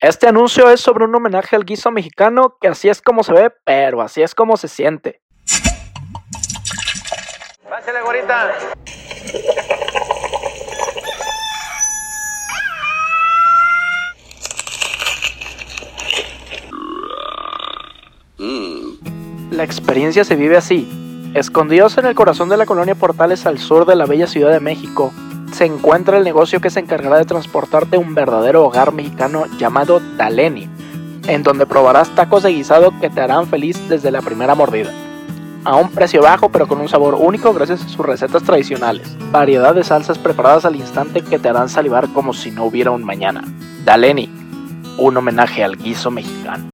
Este anuncio es sobre un homenaje al guiso mexicano que así es como se ve, pero así es como se siente. Pásale, güerita. La experiencia se vive así. Escondidos en el corazón de la colonia Portales al sur de la bella Ciudad de México, se encuentra el negocio que se encargará de transportarte a un verdadero hogar mexicano llamado Daleni, en donde probarás tacos de guisado que te harán feliz desde la primera mordida. A un precio bajo pero con un sabor único gracias a sus recetas tradicionales, variedad de salsas preparadas al instante que te harán salivar como si no hubiera un mañana. Daleni, un homenaje al guiso mexicano.